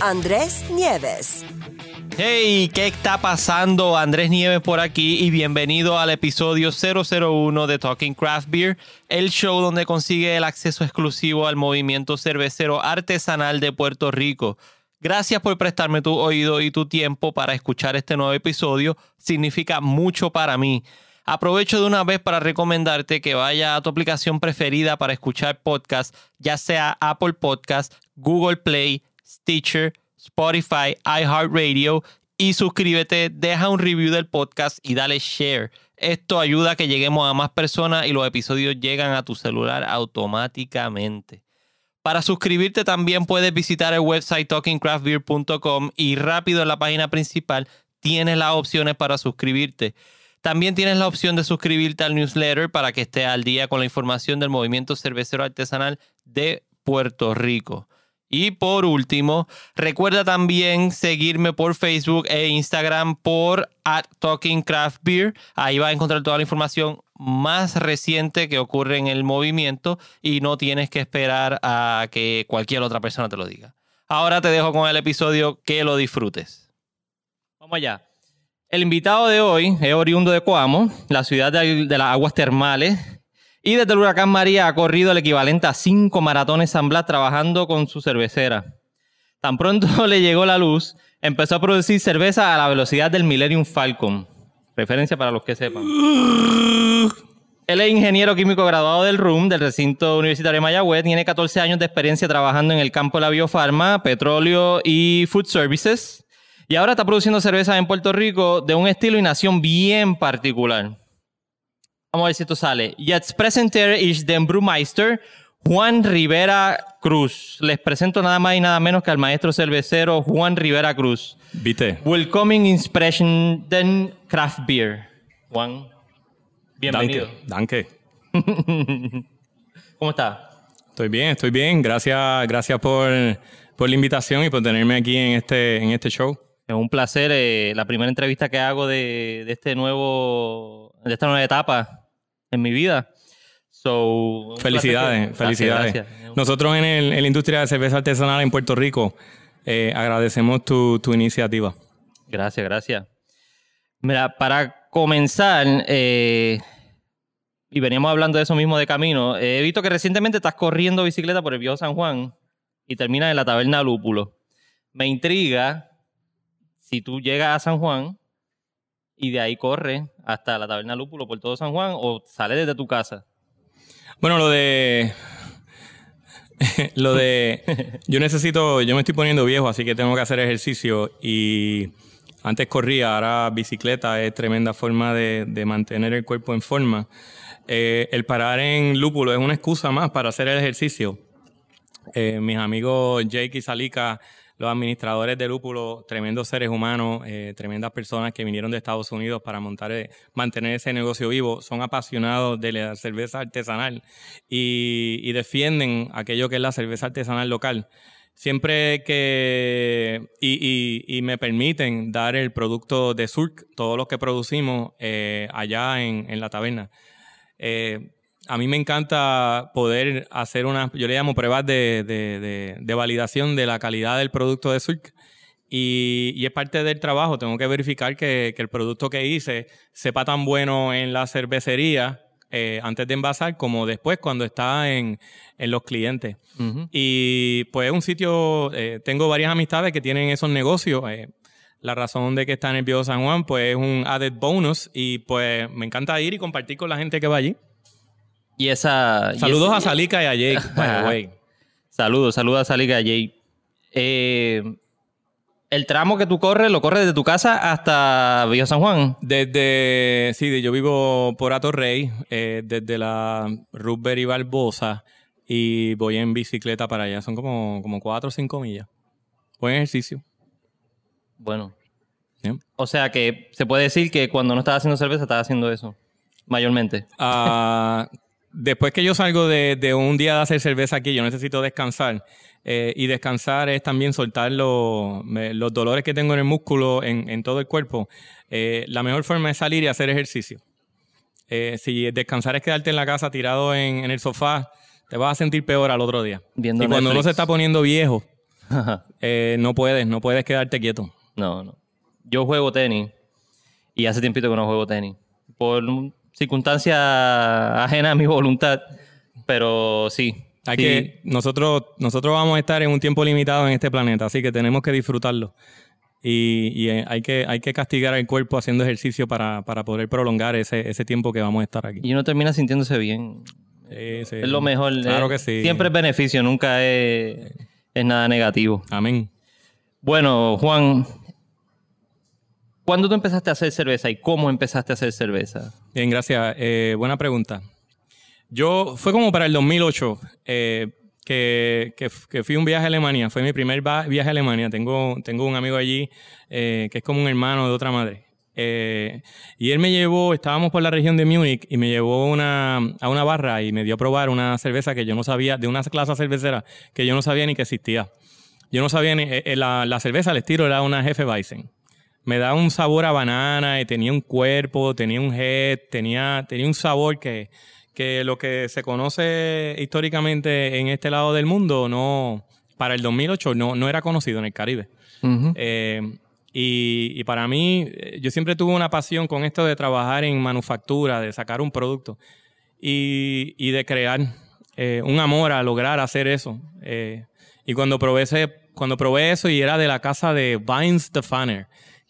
Andrés Nieves. Hey, ¿qué está pasando? Andrés Nieves por aquí y bienvenido al episodio 001 de Talking Craft Beer, el show donde consigue el acceso exclusivo al movimiento cervecero artesanal de Puerto Rico. Gracias por prestarme tu oído y tu tiempo para escuchar este nuevo episodio. Significa mucho para mí. Aprovecho de una vez para recomendarte que vaya a tu aplicación preferida para escuchar podcast, ya sea Apple Podcast, Google Play, Stitcher, Spotify, iHeartRadio y suscríbete, deja un review del podcast y dale share. Esto ayuda a que lleguemos a más personas y los episodios llegan a tu celular automáticamente. Para suscribirte también puedes visitar el website talkingcraftbeer.com y rápido en la página principal tienes las opciones para suscribirte. También tienes la opción de suscribirte al newsletter para que estés al día con la información del movimiento cervecero artesanal de Puerto Rico. Y por último, recuerda también seguirme por Facebook e Instagram por at Talking Craft Beer. Ahí vas a encontrar toda la información más reciente que ocurre en el movimiento y no tienes que esperar a que cualquier otra persona te lo diga. Ahora te dejo con el episodio, que lo disfrutes. Vamos allá. El invitado de hoy es oriundo de Coamo, la ciudad de, de las aguas termales, y desde el huracán María ha corrido el equivalente a cinco maratones San Blas trabajando con su cervecera. Tan pronto le llegó la luz, empezó a producir cerveza a la velocidad del Millennium Falcon. Referencia para los que sepan. Él es ingeniero químico graduado del RUM, del recinto universitario de Mayagüez. Tiene 14 años de experiencia trabajando en el campo de la biofarma, petróleo y food services. Y ahora está produciendo cerveza en Puerto Rico de un estilo y nación bien particular. Vamos a ver si esto sale. Jetzt presenter ich den Brewmeister Juan Rivera Cruz. Les presento nada más y nada menos que al maestro cervecero Juan Rivera Cruz. Viste. Welcoming Inspiration den Craft Beer. Juan, bienvenido. Danke. danke. ¿Cómo está? Estoy bien, estoy bien. Gracias, gracias por, por la invitación y por tenerme aquí en este, en este show. Es un placer. Eh, la primera entrevista que hago de, de este nuevo, de esta nueva etapa en mi vida. So, felicidades, felicidades. Gracias. Nosotros en, el, en, la industria de cerveza artesanal en Puerto Rico eh, agradecemos tu, tu, iniciativa. Gracias, gracias. Mira, para comenzar, eh, y veníamos hablando de eso mismo de camino, eh, he visto que recientemente estás corriendo bicicleta por el viejo San Juan y terminas en la taberna Lúpulo. Me intriga si tú llegas a San Juan y de ahí corre hasta la taberna Lúpulo por todo San Juan o sale desde tu casa? Bueno, lo de. lo de. Yo necesito. Yo me estoy poniendo viejo, así que tengo que hacer ejercicio. Y antes corría, ahora bicicleta es tremenda forma de, de mantener el cuerpo en forma. Eh, el parar en Lúpulo es una excusa más para hacer el ejercicio. Eh, mis amigos Jake y Salika los administradores de Lúpulo, tremendos seres humanos, eh, tremendas personas que vinieron de Estados Unidos para montar, eh, mantener ese negocio vivo, son apasionados de la cerveza artesanal y, defienden aquello que es la cerveza artesanal local siempre que y, me permiten dar el producto de Surk, todo lo que producimos eh, allá en, la taberna. A mí me encanta poder hacer una, yo le llamo pruebas de, de, de, de validación de la calidad del producto de Surk. Y, y, es parte del trabajo, tengo que verificar que, que, el producto que hice sepa tan bueno en la cervecería eh, antes de envasar como después cuando está en, en los clientes. Uh -huh. Y pues es un sitio, eh, tengo varias amistades que tienen esos negocios. Eh, la razón de que está en el Viejo San Juan pues es un added bonus y pues me encanta ir y compartir con la gente que va allí. Y esa. Saludos y ese, a Salika y a Jake, by the way. Saludos, saludos a Salika y a Jake. Eh, el tramo que tú corres, ¿lo corres desde tu casa hasta Villa San Juan? Desde. Sí, yo vivo por Atorrey, eh, desde la Rubber y Barbosa, y voy en bicicleta para allá. Son como, como 4 o 5 millas. Buen ejercicio. Bueno. Yeah. O sea que se puede decir que cuando no estaba haciendo cerveza, estaba haciendo eso. Mayormente. Ah, después que yo salgo de, de un día de hacer cerveza aquí, yo necesito descansar. Eh, y descansar es también soltar los, me- los dolores que tengo en el músculo, en, en todo el cuerpo. Eh, la mejor forma es salir y hacer ejercicio. Eh, si descansar es quedarte en la casa tirado en, en el sofá, te vas a sentir peor al otro día. Viendo y cuando uno se está poniendo viejo, no puedes, no puedes quedarte quieto. no, no. Yo juego tenis y hace tiempito que no juego tenis. Por un- circunstancia ajena a mi voluntad. Pero sí. Hay sí. que, nosotros, nosotros vamos a estar en un tiempo limitado en este planeta, así que tenemos que disfrutarlo. Y, y, eh, hay, que, hay que castigar al cuerpo haciendo ejercicio para, para poder prolongar ese, ese tiempo que vamos a estar aquí. Y uno termina sintiéndose bien. Sí, sí. Es lo mejor. Claro eh, que sí. Siempre es beneficio, nunca es, es nada negativo. Amén. Bueno, Juan, ¿cuándo tú empezaste a hacer cerveza y cómo empezaste a hacer cerveza? Bien, gracias. Eh, buena pregunta. Yo, fue como para el 2008 eh, que, que, que fui un viaje a Alemania. Fue mi primer viaje a Alemania. Tengo, tengo un amigo allí eh, que es como un hermano de otra madre. Eh, y él me llevó, estábamos por la región de Múnich y me llevó una, a una barra y me dio a probar una cerveza que yo no sabía, de una clase cervecera que yo no sabía ni que existía. Yo no sabía ni, eh, eh, la, la cerveza al estilo era una Jefe Weizen me da un sabor a banana, y tenía un cuerpo, tenía un head, tenía, tenía un sabor que, que lo que se conoce históricamente en este lado del mundo, no, para el 2008 no, no era conocido en el Caribe. Eh, y, y para mí, eh, yo siempre tuve una pasión con esto de trabajar en manufactura, de sacar un producto y, y de crear eh, un amor a lograr hacer eso. Eh, y cuando probé, ese- cuando probé eso y era de la casa de Vines Stefaner,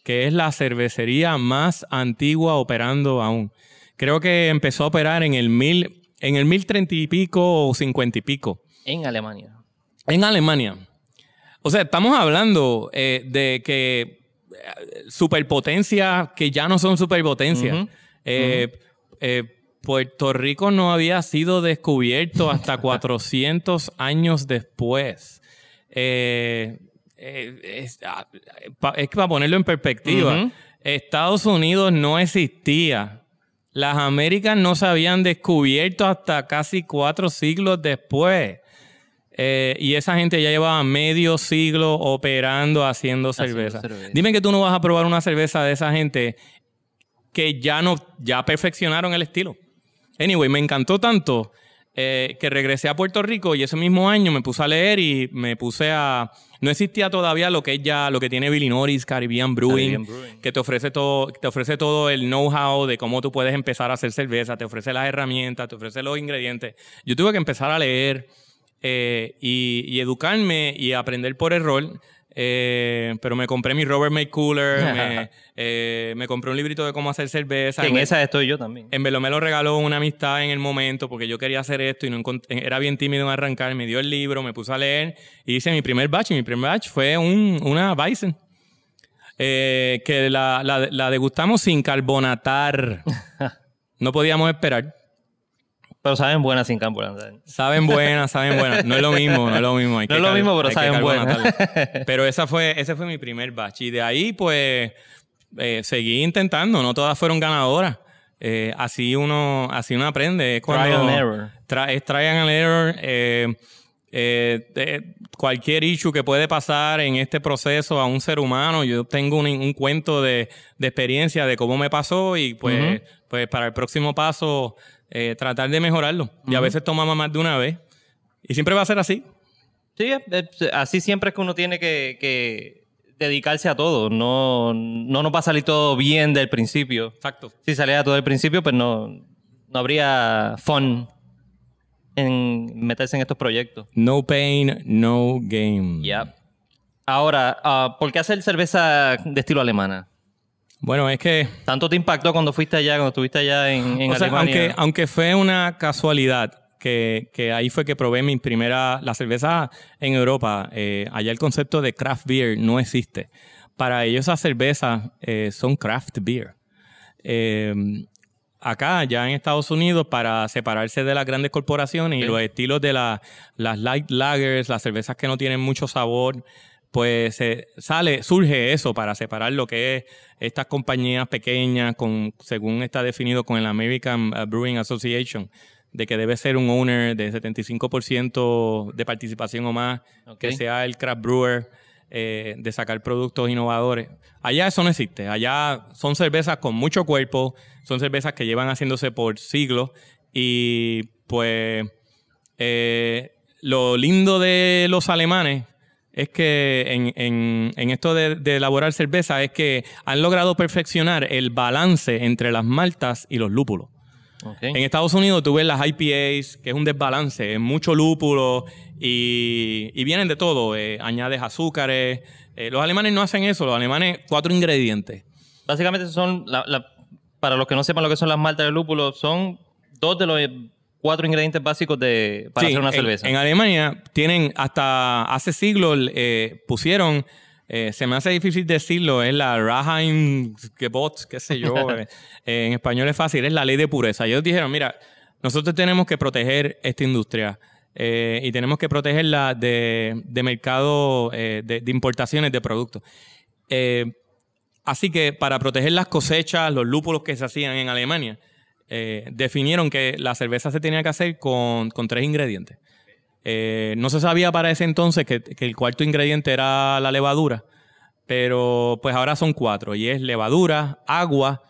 que es la cervecería más antigua operando aún. Creo que empezó a operar en el mil, en el mil treinta y pico o cincuenta y pico. En Alemania. En Alemania. O sea, estamos hablando eh, de que eh, superpotencias que ya no son superpotencias. Eh, eh, Puerto Rico no había sido descubierto hasta 400 años después. Eh, eh, es, ah, pa- es que para ponerlo en perspectiva. Estados Unidos no existía. Las Américas no se habían descubierto hasta casi cuatro siglos después. Eh, y esa gente ya llevaba medio siglo operando, haciendo Haciendo cerveza. cerveza. Dime que tú no vas a probar una cerveza de esa gente que ya no, ya perfeccionaron el estilo. Anyway, me encantó tanto eh, que regresé a Puerto Rico y ese mismo año me puse a leer y me puse a... No existía todavía lo que es ya, lo que tiene Billy Norris, Caribbean Brewing, Caribbean Brewing. que te ofrece todo, te ofrece todo el know-how de cómo tú puedes empezar a hacer cerveza, te ofrece las herramientas, te ofrece los ingredientes. Yo tuve que empezar a leer eh, y, y educarme y aprender por error. Eh, pero me compré mi Robert May Cooler, me, eh, me compré un librito de cómo hacer cerveza. Que en me- esa estoy yo también. en verdad me lo regaló una amistad en el momento porque yo quería hacer esto y no era bien tímido en arrancar. Me dio el libro, me puse a leer y hice mi primer batch. Y mi primer batch fue un, una Bison. eh, que la, la- la degustamos sin carbonatar. No podíamos esperar. Pero saben buenas sin campo. Saben buenas, saben buenas. No es lo mismo, no es lo mismo. Hay No que es lo mismo, pero saben buenas. Pero esa fue, ese fue mi primer batch. Y de ahí, pues, eh, seguí intentando. No todas fueron ganadoras. Eh, así uno así uno aprende. Es cuando- Trial and error. Tra- es and error. eh, cualquier issue que puede pasar en este proceso a un ser humano. Yo tengo un, un cuento de, de experiencia de cómo me pasó y pues, pues para el próximo paso eh, tratar de mejorarlo. Y a veces tomamos más de una vez. Y siempre va a ser así. Sí, eh, eh, así siempre es que uno tiene que, que dedicarse a todo. No, no nos va a salir todo bien del principio. Exacto. Si saliera todo del principio, pues no, no habría fun en meterse en estos proyectos. No pain, no game. Ya. Ahora, ah, ¿por qué hacer cerveza de estilo alemana? Bueno, es que ¿Tanto te impactó cuando fuiste allá, cuando estuviste allá en, en o sea, Alemania? aunque, aunque fue una casualidad que, que ahí fue que probé mi primera, la cerveza en Europa, eh, allá el concepto de craft beer no existe. Para ellos esas cervezas eh, son craft beer. Eh, acá, ya en Estados Unidos, para separarse de las grandes corporaciones y Sí. los estilos de la- las light lagers, las cervezas que no tienen mucho sabor, pues se sale, surge eso para separar lo que es estas compañías pequeñas, con, según está definido con el American uh, Brewing Association, de que debe ser un owner de 75% de participación o más, que sea el craft brewer, eh, de sacar productos innovadores. Allá eso no existe. Allá son cervezas con mucho cuerpo, son cervezas que llevan haciéndose por siglos y pues eh, lo lindo de los alemanes es que en, en, esto de, elaborar cerveza es que han logrado perfeccionar el balance entre las maltas y los lúpulos. En Estados Unidos tú ves las IPAs, que es un desbalance, es mucho lúpulo y, vienen de todo. Eh, añades azúcares. Eh, los alemanes no hacen eso, los alemanes cuatro ingredientes. Básicamente son, para los que no sepan lo que son las maltas de lúpulo, son dos de los cuatro ingredientes básicos de, para hacer una cerveza. En, Alemania tienen hasta hace siglos eh, pusieron, eh, se me hace difícil decirlo, es la Gebot, qué sé yo, eh, en español es fácil, es la ley de pureza. Ellos dijeron, mira, nosotros tenemos que proteger esta industria. y tenemos que protegerla de, de mercado de, de, importaciones de productos. así que para proteger las cosechas, los lúpulos que se hacían en Alemania, eh, definieron que la cerveza se tenía que hacer con, tres ingredientes. Eh, no se sabía para ese entonces que, el cuarto ingrediente era la levadura, pero pues ahora son cuatro y es levadura, agua,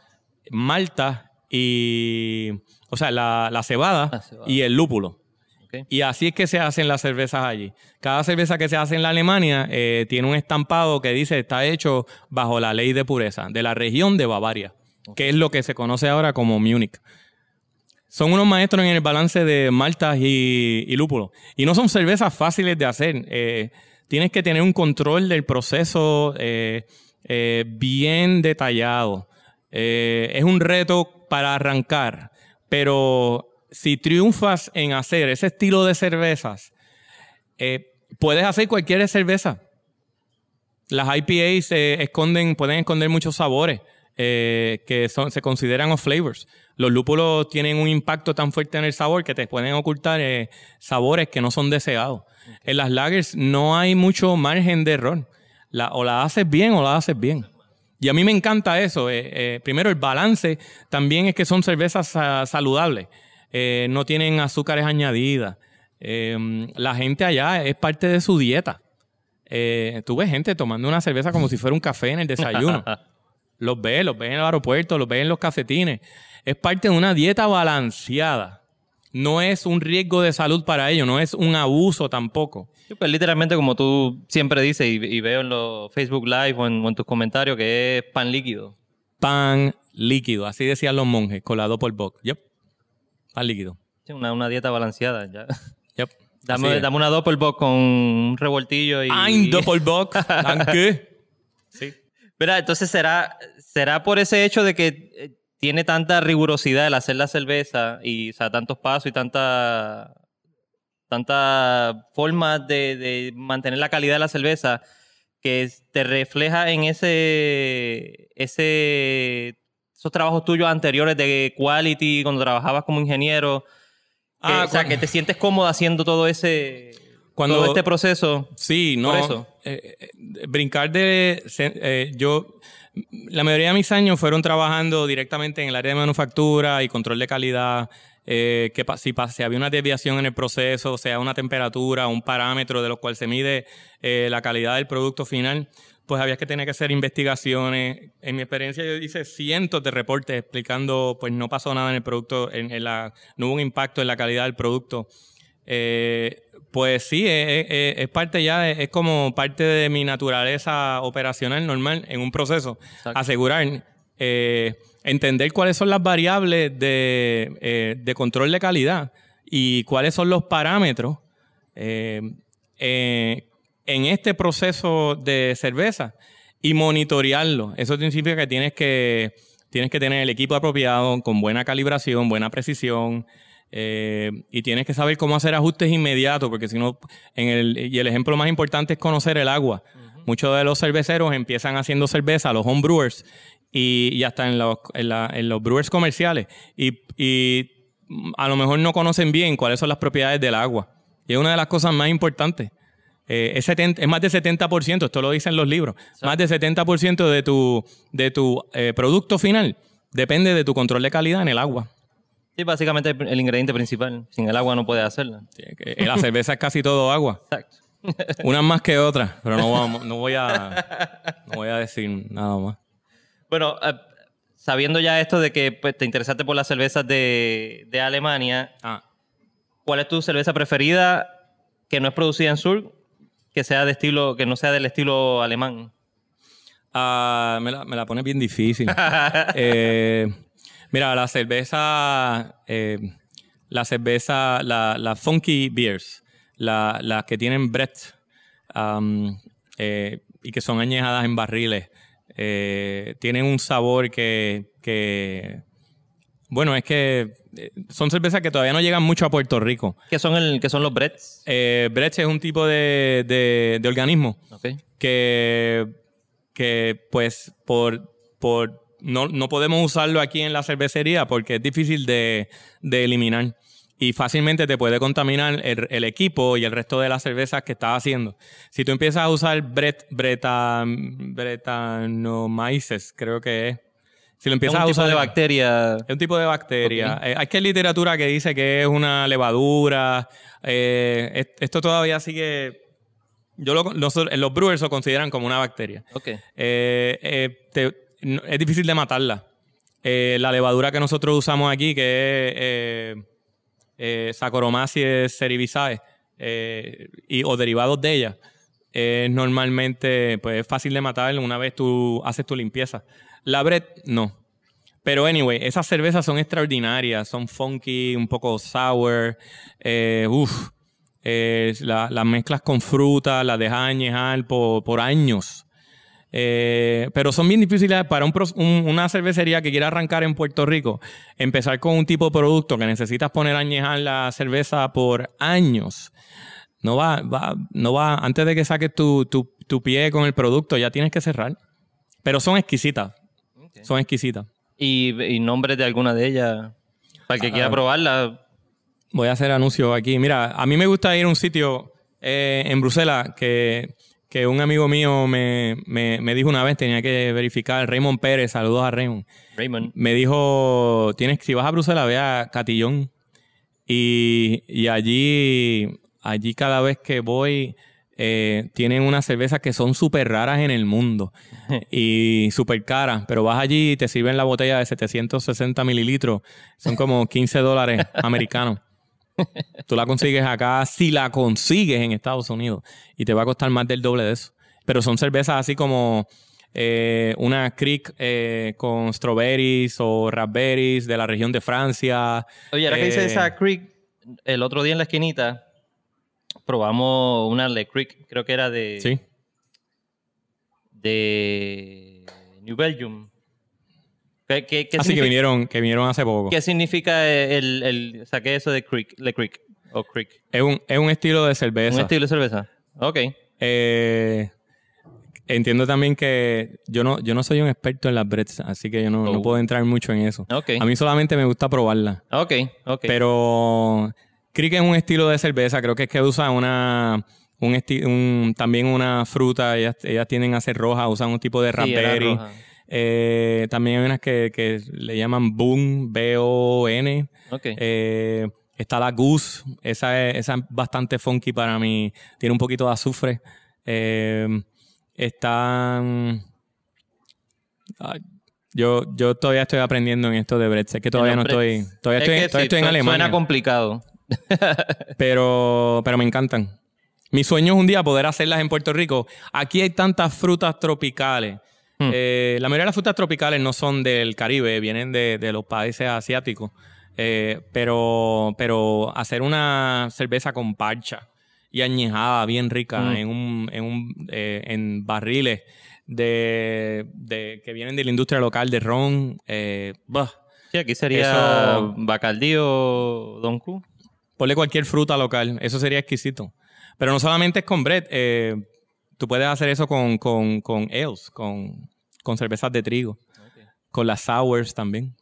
malta y, o sea, la, cebada, y el lúpulo. Y así es que se hacen las cervezas allí. Cada cerveza que se hace en la Alemania eh, tiene un estampado que dice está hecho bajo la ley de pureza de la región de Bavaria que es lo que se conoce ahora como Múnich. Son unos maestros en el balance de maltas y, y lúpulo. Y no son cervezas fáciles de hacer. Eh, tienes que tener un control del proceso eh, eh, bien detallado. es un reto para arrancar, pero si triunfas en hacer ese estilo de cervezas, puedes hacer cualquier cerveza. Las IPAs pueden esconder muchos sabores. Eh, que son, se consideran off flavors. Los lúpulos tienen un impacto tan fuerte en el sabor que te pueden ocultar eh, sabores que no son deseados. En las lagers no hay mucho margen de error. La, o la haces bien o la haces bien. Y a mí me encanta eso. Eh, primero, el balance también es que son cervezas saludables. no tienen azúcares añadidas. la gente allá es parte de su dieta. tú ves gente tomando una cerveza como si fuera un café en el desayuno. Los ves, los ves en el aeropuerto, los ves en los cafetines. Es parte de una dieta balanceada. No es un riesgo de salud para ellos, no es un abuso tampoco. pues literalmente como tú siempre dices y, veo en los Facebook Live o en, tus comentarios que es pan líquido. Pan líquido, así decían los monjes, colado por Bock. Yep. Pan líquido. una, una dieta balanceada ya. Yep. Dame, dame una Doppelbock con un revoltillo y... Ein Doppelbock, qué? Verá, entonces será, será por ese hecho de que eh, tiene tanta rigurosidad el hacer la cerveza y o sea, tantos pasos y tanta, tanta forma de, mantener la calidad de la cerveza que te refleja en ese, ese esos trabajos tuyos anteriores de quality cuando trabajabas como ingeniero. Ah, o sea, que te sientes cómodo haciendo todo ese cuando, todo este proceso. Sí, no. eso. Eh, eh, brincar de. Eh, yo. La mayoría de mis años fueron trabajando directamente en el área de manufactura y control de calidad. que si, si, había una desviación en el proceso, sea una temperatura, un parámetro de lo cual se mide la calidad del producto final, pues había que tener que hacer investigaciones. En mi experiencia yo hice cientos de reportes explicando, pues no pasó nada en el producto, en, la, no hubo un impacto en la calidad del producto. Eh, pues sí, es, parte ya, es, como parte de mi naturaleza operacional normal en un proceso. Asegurar, eh, entender cuáles son las variables eh, de, control de calidad y cuáles son los parámetros eh, en este proceso de cerveza y monitorearlo. Eso significa que tienes que, tienes que tener el equipo apropiado, con buena calibración, buena precisión, eh, y tienes que saber cómo hacer ajustes inmediatos, porque si no, en el, y el ejemplo más importante es conocer el agua. Muchos de los cerveceros empiezan haciendo cerveza, los homebrewers, y, y hasta en los, en, los brewers comerciales, y, y a lo mejor no conocen bien cuáles son las propiedades del agua. Y es una de las cosas más importantes. eh, es, 70 es más de 70%, esto lo dicen los libros, más de 70% de tu, de tu eh, producto final depende de tu control de calidad en el agua. Sí, básicamente el ingrediente principal. Sin el agua no puedes hacerla. Sí, la cerveza es casi todo agua. Exacto. Unas más que otras, pero no, vamos- no, voy a, no voy a decir nada más. Bueno, eh, sabiendo ya esto de que pues, te interesaste por las cervezas de, de Alemania, Ah, ¿cuál es tu cerveza preferida que no es producida en sur, que sea de estilo, que no sea del estilo alemán? ah, me, la, me la pone bien difícil. Eh, mira, la cerveza, eh, la cerveza, la, la funky beers, la- las que tienen Brett um, eh, y que son añejadas en barriles, eh, tienen un sabor que, que- bueno, es que son cervezas que todavía no llegan mucho a Puerto Rico. ¿Qué son, el, qué son los Bretts? Eh, es un tipo de, de- de organismo que, que pues por, por no, no podemos usarlo aquí en la cervecería porque es difícil de, de eliminar y fácilmente te puede contaminar el, el equipo y el resto de las cervezas que estás haciendo. Si tú empiezas a usar bret, breta, bretanomyces, creo que es. Si lo Es empiezas un a tipo usar de bacteria. es un tipo de bacteria. Ok. Eh, hay que literatura que dice que es una levadura. Eh, es- esto todavía sigue. Yo lo, los brewers lo consideran como una bacteria. Ok. Eh, te- es difícil de matarla. Eh, la levadura que nosotros usamos aquí, que es eh, eh, Saccharomyces cerevisiae, eh, y, o derivados de ella, es normalmente pues, es fácil de matar una vez tú haces tu limpieza. La Brett, no. Pero anyway, esas cervezas son extraordinarias, son funky, un poco sour, eh, uf, la- las mezclas con fruta, las dejas añejar por años. Eh, pero son bien difíciles para un pro- un- una cervecería que quiera arrancar en Puerto Rico. Empezar con un tipo de producto que necesitas poner a añejar la cerveza por años. No va, va- no va, antes de que saques tu, tu- tu pie con el producto, ya tienes que cerrar. Pero son exquisitas. Son exquisitas. ¿Y, y nombres de alguna de ellas? Para el que Ah. quiera probarla. Voy a hacer anuncio aquí. Mira, a mí me gusta ir a un sitio eh, en Bruselas que, que un amigo mío me, me- me dijo una vez, tenía que verificar, Raymond Pérez, saludos a Raymond. Raymond. Me dijo, tienes, si vas a Bruselas, ve a Catillón. Y, y allí, allí cada vez que voy, eh, tienen unas cervezas que son súper raras en el mundo y súper caras, pero vas allí y te sirven la botella de 760 mililitros, son como 15 dólares americanos. Tú la consigues acá, si la consigues en Estados Unidos, y te va a costar más del doble de eso. Pero son cervezas así como eh, una Creek eh, con strawberries o raspberries de la región de Francia. Oye, ahora que dice Eh, esa Creek, el otro día en la esquinita probamos una Le Creek, creo que era de, Sí. de New Belgium. ¿Qué, qué, qué Así que vinieron, que vinieron hace poco. ¿Qué significa el, el, saqué eso de Creek, Le Creek o Creek? Es un, es un estilo de cerveza. Un estilo de cerveza. Ok. Eh, entiendo también que yo no, yo no soy un experto en las breads, así que yo no, no Oh. puedo entrar mucho en eso. Ok. A mí solamente me gusta probarla. Ok, ok. Pero que es un estilo de cerveza. Creo que es que usa una... Un un- también una fruta, ellas, ellas tienden a ser rojas, usan un tipo de raspberry. Eh, también hay unas que, que le llaman Boon, B-O-N. Eh, está la Goose, esa es, esa es bastante funky para mí, tiene un poquito de azufre. Eh, están... ay, yo, yo todavía estoy aprendiendo en esto de Brett. Sé que todavía no estoy... Todavía Es estoy, que todavía sí, estoy en su- Alemania. Suena complicado. pero, pero me encantan. Mi sueño es un día poder hacerlas en Puerto Rico. Aquí hay tantas frutas tropicales. Hmm. Eh, la mayoría de las frutas tropicales no son del Caribe, vienen de, de los países asiáticos. Eh, pero, pero hacer una cerveza con parcha y añejada bien rica Mm. en, un, en, un, eh, en barriles de, de- que vienen de la industria local de ron. eh, bah. Sí, aquí sería Eso- Bacardí o Don Q. Ponle cualquier fruta local, eso sería exquisito. Pero no solamente es con bread, eh, tú puedes hacer eso con, con, con ales, con, con cervezas de trigo, con las sours también.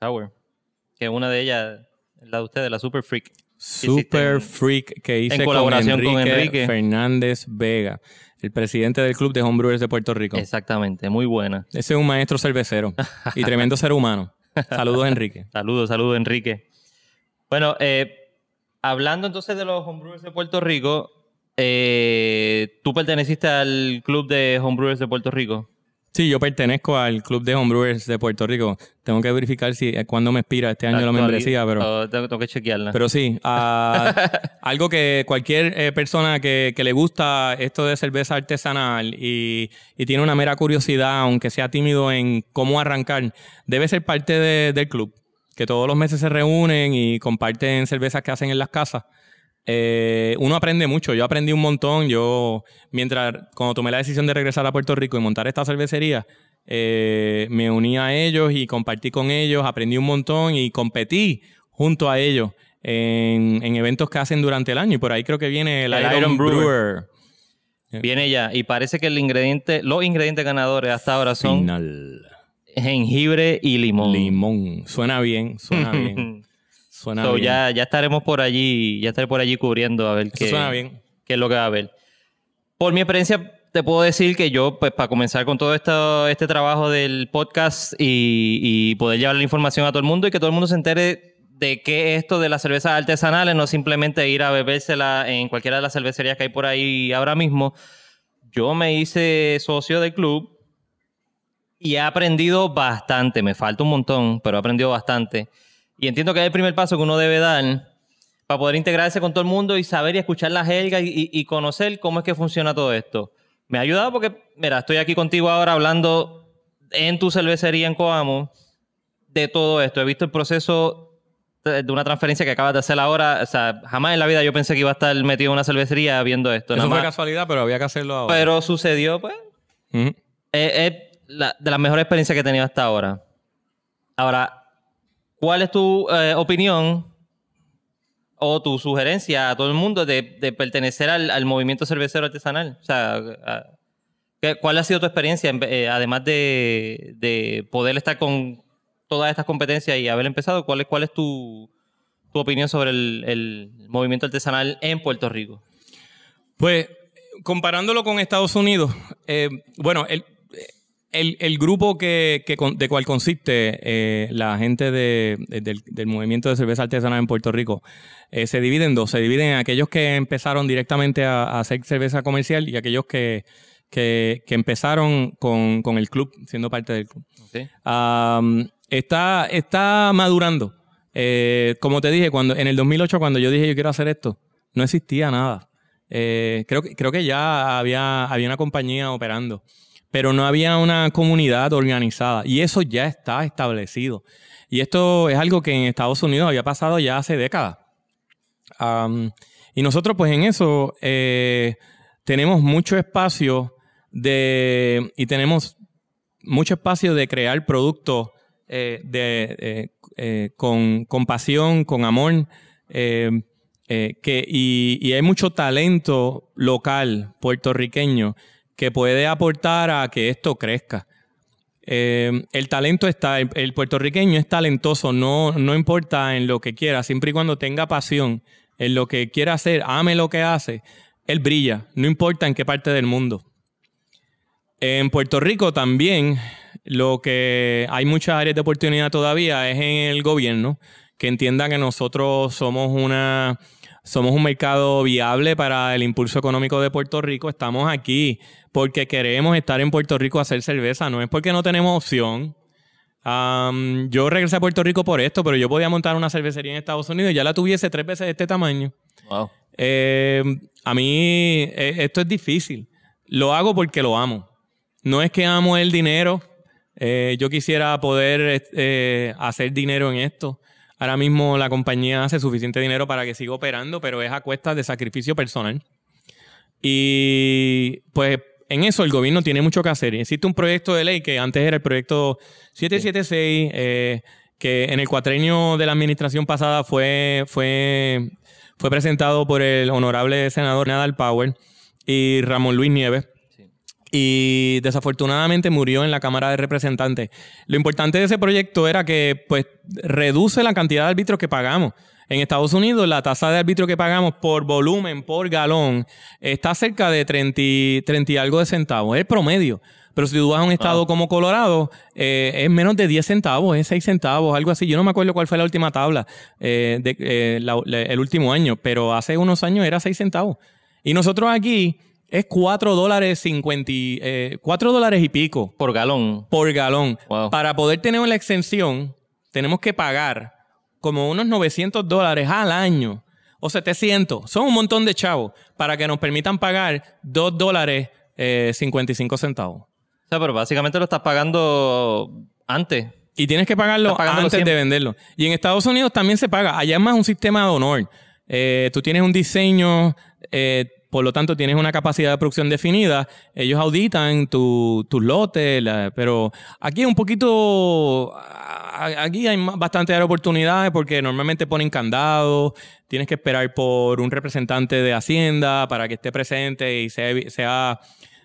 Sour. Que una de ellas la de ustedes, la Super Freak. super freak que hice en colaboración con, con Enrique Enrique. Fernández Vega, el presidente del Club de Homebrewers de Puerto Rico. Exactamente, muy buena. Ese es un maestro cervecero y tremendo ser humano. Saludos, Enrique. Saludos, saludos, Enrique. Bueno, eh, hablando entonces de los homebrewers de Puerto Rico, eh, ¿tú perteneciste al club de homebrewers de Puerto Rico? Sí, yo pertenezco al Club de Homebrewers de Puerto Rico. Tengo que verificar si eh, cuándo me expira este año la membresía, pero... Oh, tengo, que chequearla. Pero sí, ah, algo que cualquier eh, persona que, que le gusta esto de cerveza artesanal y, y tiene una mera curiosidad, aunque sea tímido en cómo arrancar, debe ser parte de- del club. Que todos los meses se reúnen y comparten cervezas que hacen en las casas. Eh, uno aprende mucho. Yo aprendí un montón. Yo, mientras, cuando tomé la decisión de regresar a Puerto Rico y montar esta cervecería, eh, me uní a ellos y compartí con ellos, aprendí un montón y competí junto a ellos en, en eventos que hacen durante el año. Y por ahí creo que viene el, El Iron, Iron Brewer. Brewer. Viene ya. Y parece que el ingrediente, los ingredientes ganadores hasta ahora son Final. jengibre y limón. Limón. Suena bien, suena bien. Suena So, bien. ya, ya estaremos por allí, ya estaré por allí cubriendo a ver qué, suena bien. qué es lo que va a haber. Por mi experiencia, te puedo decir que yo, pues para comenzar con todo esto, este trabajo del podcast y, y poder llevar la información a todo el mundo y que todo el mundo se entere de qué es esto de las cervezas artesanales, no simplemente ir a bebérsela en cualquiera de las cervecerías que hay por ahí ahora mismo. Yo me hice socio del club y he aprendido bastante. Me falta un montón, pero he aprendido bastante. Y entiendo que es el primer paso que uno debe dar para poder integrarse con todo el mundo y saber y escuchar la jerga y, conocer cómo es que funciona todo esto. Me ha ayudado porque, mira, estoy aquí contigo ahora hablando en tu cervecería en Coamo de todo esto. He visto el proceso de una transferencia que acabas de hacer ahora. O sea, jamás en la vida yo pensé que iba a estar metido en una cervecería viendo esto. Eso nada fue más. casualidad, pero había que hacerlo ahora. Pero sucedió, pues, es, es la- de las mejores experiencias que he tenido hasta ahora. Ahora, ¿cuál es tu eh, opinión o tu sugerencia a todo el mundo de, pertenecer al, movimiento cervecero artesanal? O sea, a- ¿qué- ¿cuál ha sido tu experiencia, en- eh, además de, de poder estar con todas estas competencias y haber empezado? ¿Cuál es, tu, opinión sobre el, el movimiento artesanal en Puerto Rico? Pues, comparándolo con Estados Unidos, eh, bueno, el, el- el grupo que, que con- de cual consiste eh, la gente de- de- del, del movimiento de cerveza artesanal en Puerto Rico eh, se divide en dos. Se dividen en aquellos que empezaron directamente a, a hacer cerveza comercial y aquellos que, que- que empezaron con, con el club, siendo parte del club. Am, está, está madurando. Eh, como te dije, cuando en el 2008, cuando yo dije yo quiero hacer esto, no existía nada. Eh, creo, que- creo que ya había, había una compañía operando, pero no había una comunidad organizada y eso ya está establecido. Y esto es algo que en Estados Unidos había pasado ya hace décadas. Y nosotros pues en eso eh, tenemos mucho espacio de, y tenemos mucho espacio de crear productos eh, de, eh, con, con pasión, con amor, que, y hay mucho talento local puertorriqueño que puede aportar a que esto crezca. Eh, el talento está, el, el puertorriqueño es talentoso, no, no importa en lo que quiera, siempre y cuando tenga pasión en lo que quiera hacer, ame lo que hace, él brilla, no importa en qué parte del mundo. En Puerto Rico también lo que hay muchas áreas de oportunidad todavía es en el gobierno que entienda que nosotros somos una somos un mercado viable para el impulso económico de Puerto Rico. Estamos aquí porque queremos estar en Puerto Rico a hacer cerveza, no es porque no tenemos opción. Yo regresé a Puerto Rico por esto, pero yo podía montar una cervecería en Estados Unidos y ya la tuviese tres veces de este tamaño. Wow. Eh, a mí eh, esto es difícil. Lo hago porque lo amo. No es que amo el dinero. Eh, yo quisiera poder eh, hacer dinero en esto. Ahora mismo la compañía hace suficiente dinero para que siga operando, pero es a cuesta de sacrificio personal. Y pues en eso el gobierno tiene mucho que hacer. Existe un proyecto de ley que antes era el proyecto 776, eh, que en el cuatrenio de la administración pasada fue, fue, fue presentado por el honorable senador Nadal Power y Ramón Luis Nieves. Y desafortunadamente murió en la Cámara de Representantes. Lo importante de ese proyecto era que pues reduce la cantidad de árbitros que pagamos. En Estados Unidos, la tasa de arbitrio que pagamos por volumen, por galón, está cerca de 30, y- 30 y algo de centavos. Es promedio. Pero si tú vas a un estado como Colorado, eh, es menos de 10 centavos, es 6 centavos, algo así. Yo no me acuerdo cuál fue la última tabla eh, de, eh, la- la- el último año, pero hace unos años era 6 centavos. Y nosotros aquí es 4 dólares 50, y, eh, 4 dólares y pico Por galón. por galón. Wow. Para poder tener la exención, tenemos que pagar como unos 900 dólares al año o 700. Son un montón de chavos para que nos permitan pagar 2 dólares eh, 55 centavos. O sea, pero básicamente lo estás pagando antes. Y tienes que pagarlo antes siempre. de venderlo. Y en Estados Unidos también se paga. Allá es más un sistema de honor. Eh, tú tienes un diseño, eh, por lo tanto tienes una capacidad de producción definida. Ellos auditan tu- tus lotes, pero aquí es un poquito... Aquí hay bastante de oportunidades porque normalmente ponen candados, tienes que esperar por un representante de Hacienda para que esté presente y sea, sea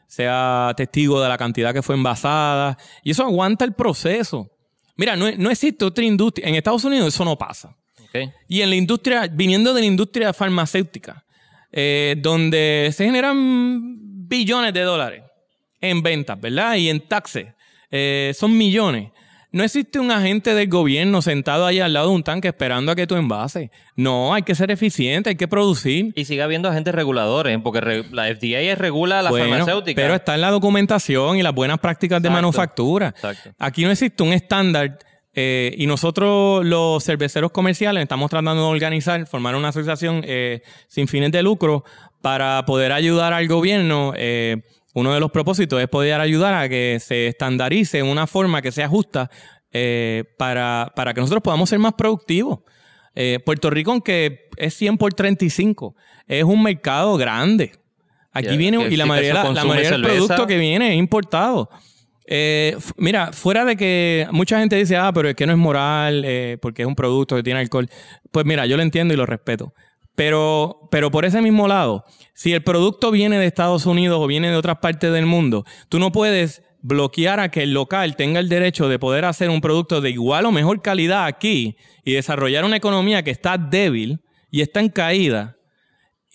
sea testigo de la cantidad que fue envasada. Y eso aguanta el proceso. Mira, no, no existe otra industria. En Estados Unidos eso no pasa. Y en la industria, viniendo de la industria farmacéutica, eh, donde se generan billones de dólares en ventas, ¿verdad? Y en taxes. Eh, son millones. No existe un agente del gobierno sentado ahí al lado de un tanque esperando a que tú envases. No, hay que ser eficiente, hay que producir. Y sigue habiendo agentes reguladores, porque la FDA regula la Bueno, farmacéutica. Pero está en la documentación y las buenas prácticas de manufactura. exacto. Aquí no existe un estándar eh, y nosotros los cerveceros comerciales estamos tratando de organizar, formar una asociación eh, sin fines de lucro para poder ayudar al gobierno. eh, uno de los propósitos es poder ayudar a que se estandarice una forma que sea justa eh, para, para que nosotros podamos ser más productivos. Eh, Puerto Rico, aunque es 100 por 35, es un mercado grande. Aquí Ya, viene, y la mayoría, la consume mayoría del producto que viene es importado. Eh, mira, fuera de que mucha gente dice, ah, pero es que no es moral, eh, porque es un producto que tiene alcohol. Pues mira, yo lo entiendo y lo respeto. Pero, pero por ese mismo lado, si el producto viene de Estados Unidos o viene de otras partes del mundo, tú no puedes bloquear a que el local tenga el derecho de poder hacer un producto de igual o mejor calidad aquí y desarrollar una economía que está débil y está en caída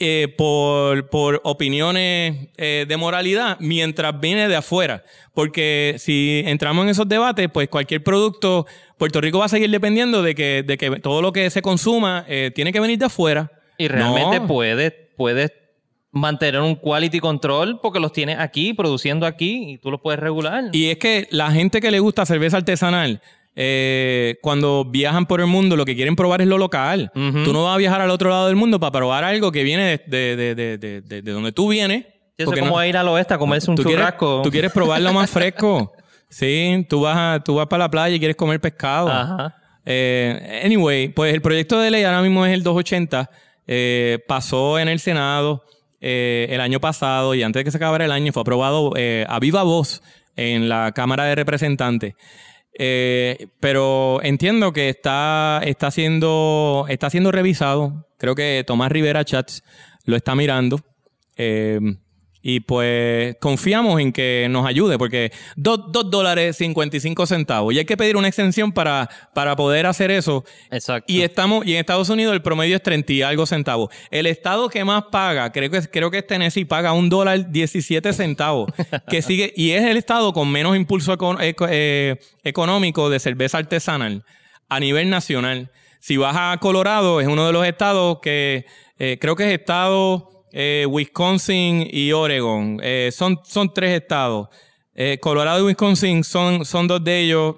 eh, por, por opiniones eh, de moralidad mientras viene de afuera. Porque si entramos en esos debates, pues cualquier producto, Puerto Rico va a seguir dependiendo de que, de que todo lo que se consuma eh, tiene que venir de afuera. Y realmente No. puedes, puedes mantener un quality control porque los tienes aquí, produciendo aquí, y tú los puedes regular. Y es que la gente que le gusta cerveza artesanal, eh, cuando viajan por el mundo, lo que quieren probar es lo local. Tú no vas a viajar al otro lado del mundo para probar algo que viene de, de- de- de- de- de donde tú vienes. Eso es como no- ir al oeste a comerse un tú quieres, churrasco. tú quieres probarlo más fresco. Sí, tú vas, a- tú vas para la playa y quieres comer pescado. Ajá. Eh, anyway, pues el proyecto de ley ahora mismo es el 280. eh, pasó en el Senado el año pasado y antes de que se acabara el año fue aprobado a viva voz en la Cámara de Representantes. Eh, pero entiendo que está, está, siendo, está siendo revisado. Creo que Tomás Rivera Chats lo está mirando. Eh, y pues confiamos en que nos ayude, porque 2 dólares 55 centavos. Y hay que pedir una extensión para, para poder hacer eso. Exacto. Y estamos, y en Estados Unidos el promedio es 30 y algo centavos. El estado que más paga, creo que, es- creo que es Tennessee, paga un dólar 17 centavos. que sigue, y es el estado con menos impulso eco- eco- eh, económico de cerveza artesanal a nivel nacional. Si vas a Colorado, es uno de los estados que eh, creo que es estado eh, Wisconsin y Oregon. Eh, son, son tres estados. Eh, Colorado y Wisconsin son, son dos de ellos.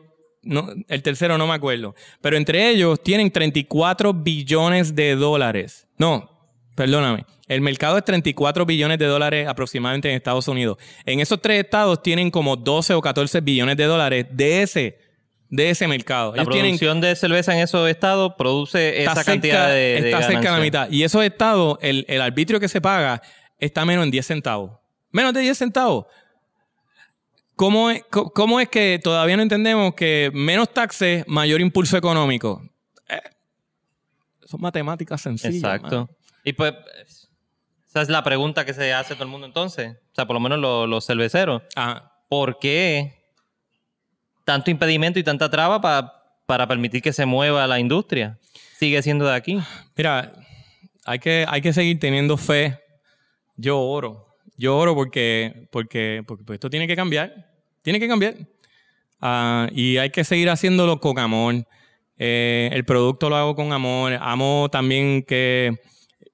El tercero no me acuerdo. Pero entre ellos tienen 34 billones de dólares. No, perdóname. El mercado es 34 billones de dólares aproximadamente en Estados Unidos. En esos tres estados tienen como 12 o 14 billones de dólares de ese, de ese mercado. la Ellos tienen producción de cerveza en esos estados produce esa cantidad de, de está cerca de la mitad. Y esos estados, el, el arbitrio que se paga está menos en 10 centavos. Menos de 10 centavos. ¿Cómo es, co- cómo es que todavía no entendemos que menos taxes, mayor impulso económico? Eh, son matemáticas sencillas. Exacto. Y pues, esa es la pregunta que se hace todo el mundo entonces. O sea, por lo menos los, los cerveceros. Ajá. ¿Por qué tanto impedimento y tanta traba para para permitir que se mueva la industria. Sigue siendo de aquí. Mira, hay que, hay que seguir teniendo fe. Yo oro. Yo oro porque, porque, porque pues, esto tiene que cambiar. Tiene que cambiar. Ah, y hay que seguir haciéndolo con amor. Eh, el producto lo hago con amor. Amo también que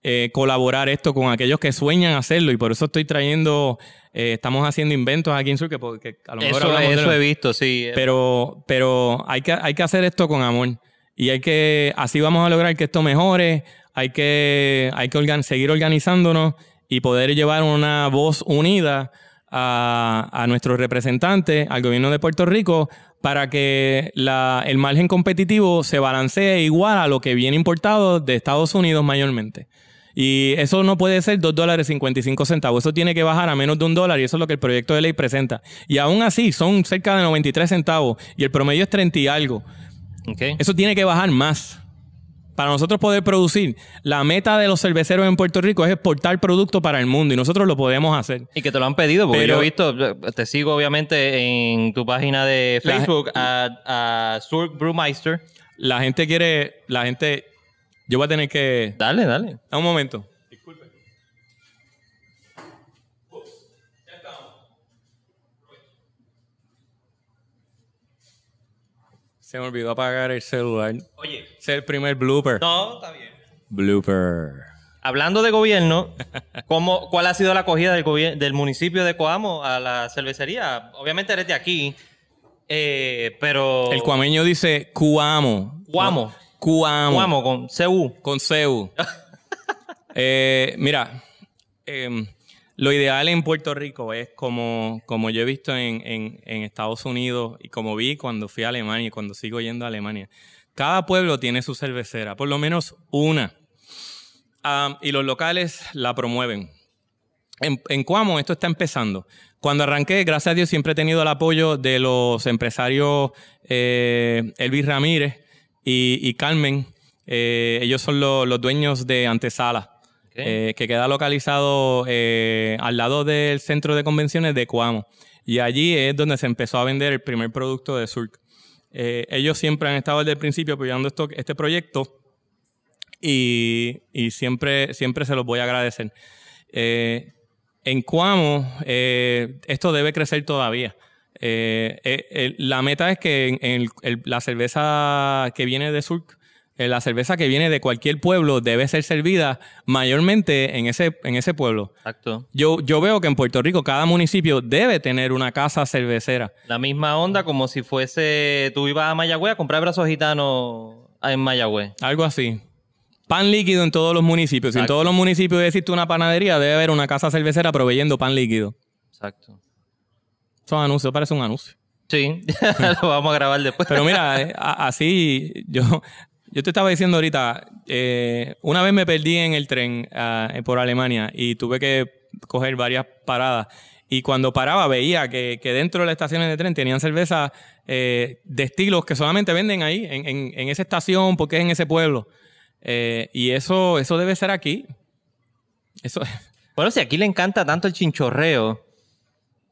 eh, colaborar esto con aquellos que sueñan hacerlo y por eso estoy trayendo, eh, estamos haciendo inventos aquí en Sur que, porque a lo mejor Eso, hablamos de eso lo- he visto, sí. pero, pero hay que, hay que hacer esto con amor. Y hay que, así vamos a lograr que esto mejore. Hay que, hay que organ- seguir organizándonos y poder llevar una voz unida a, a nuestros representantes, al gobierno de Puerto Rico, para que la- el margen competitivo se balancee igual a lo que viene importado de Estados Unidos mayormente. Y eso no puede ser 2 dólares 55 centavos. Eso tiene que bajar a menos de un dólar y eso es lo que el proyecto de ley presenta. Y aún así son cerca de 93 centavos y el promedio es 30 y algo. Ok. Eso tiene que bajar más. Para nosotros poder producir, la meta de los cerveceros en Puerto Rico es exportar producto para el mundo y nosotros lo podemos hacer. Y que te lo han pedido, porque Pero- yo he visto, te sigo obviamente en tu página de La- Facebook a, a Surk Brewmeister. La gente quiere, la gente, yo voy a tener que... Dale, dale. Un momento. Se me olvidó apagar el celular. Oye. Ese es el primer blooper. No, está bien. Blooper. Hablando de gobierno, ¿cómo, ¿cuál ha sido la acogida del, del municipio de Coamo a la cervecería? Obviamente eres de aquí, eh, pero... El cuameño dice Cuamo. Cuamo. No, Cuamo. Coamo con CU. Con CEU. Eh, mira, em, lo ideal en Puerto Rico es como, como yo he visto en, en- en Estados Unidos y como vi cuando fui a Alemania y cuando sigo yendo a Alemania. Cada pueblo tiene su cervecera, por lo menos una. Y los locales la promueven. En, en Cuamo esto está empezando. Cuando arranqué, gracias a Dios, siempre he tenido el apoyo de los empresarios eh, Elvis Ramírez y, y Carmen. Eh, ellos son lo- los dueños de Antesala, eh, que queda localizado eh, al lado del centro de convenciones de Cuamo. Y allí es donde se empezó a vender el primer producto de Surk. Ellos siempre han estado desde el principio apoyando esto, este proyecto y, y siempre, siempre se los voy a agradecer. En Cuamo, eh, esto debe crecer todavía. Eh, eh, eh, la meta es que en, en el- el- la cerveza que viene de Surk, eh, la cerveza que viene de cualquier pueblo debe ser servida mayormente en ese, en ese pueblo. Exacto. Yo, yo veo que en Puerto Rico cada municipio debe tener una casa cervecera. La misma onda como si fuese... Tú ibas a Mayagüez a comprar brazos gitanos en Mayagüez. Algo así. Pan líquido en todos los municipios. Si en todos los municipios existe una panadería, debe haber una casa cervecera proveyendo pan líquido. Exacto. Eso es anuncio, parece un anuncio. Sí, lo vamos a grabar después. Pero mira, eh, a- así, yo, yo te estaba diciendo ahorita, eh, una vez me perdí en el tren ah, eh, por Alemania y tuve que coger varias paradas. Y cuando paraba veía que, que dentro de las estaciones de tren tenían cerveza eh, de estilos que solamente venden ahí, en, en- en esa estación, porque es en ese pueblo. Eh, y eso, eso debe ser aquí. Eso, Bueno, si aquí le encanta tanto el chinchorreo,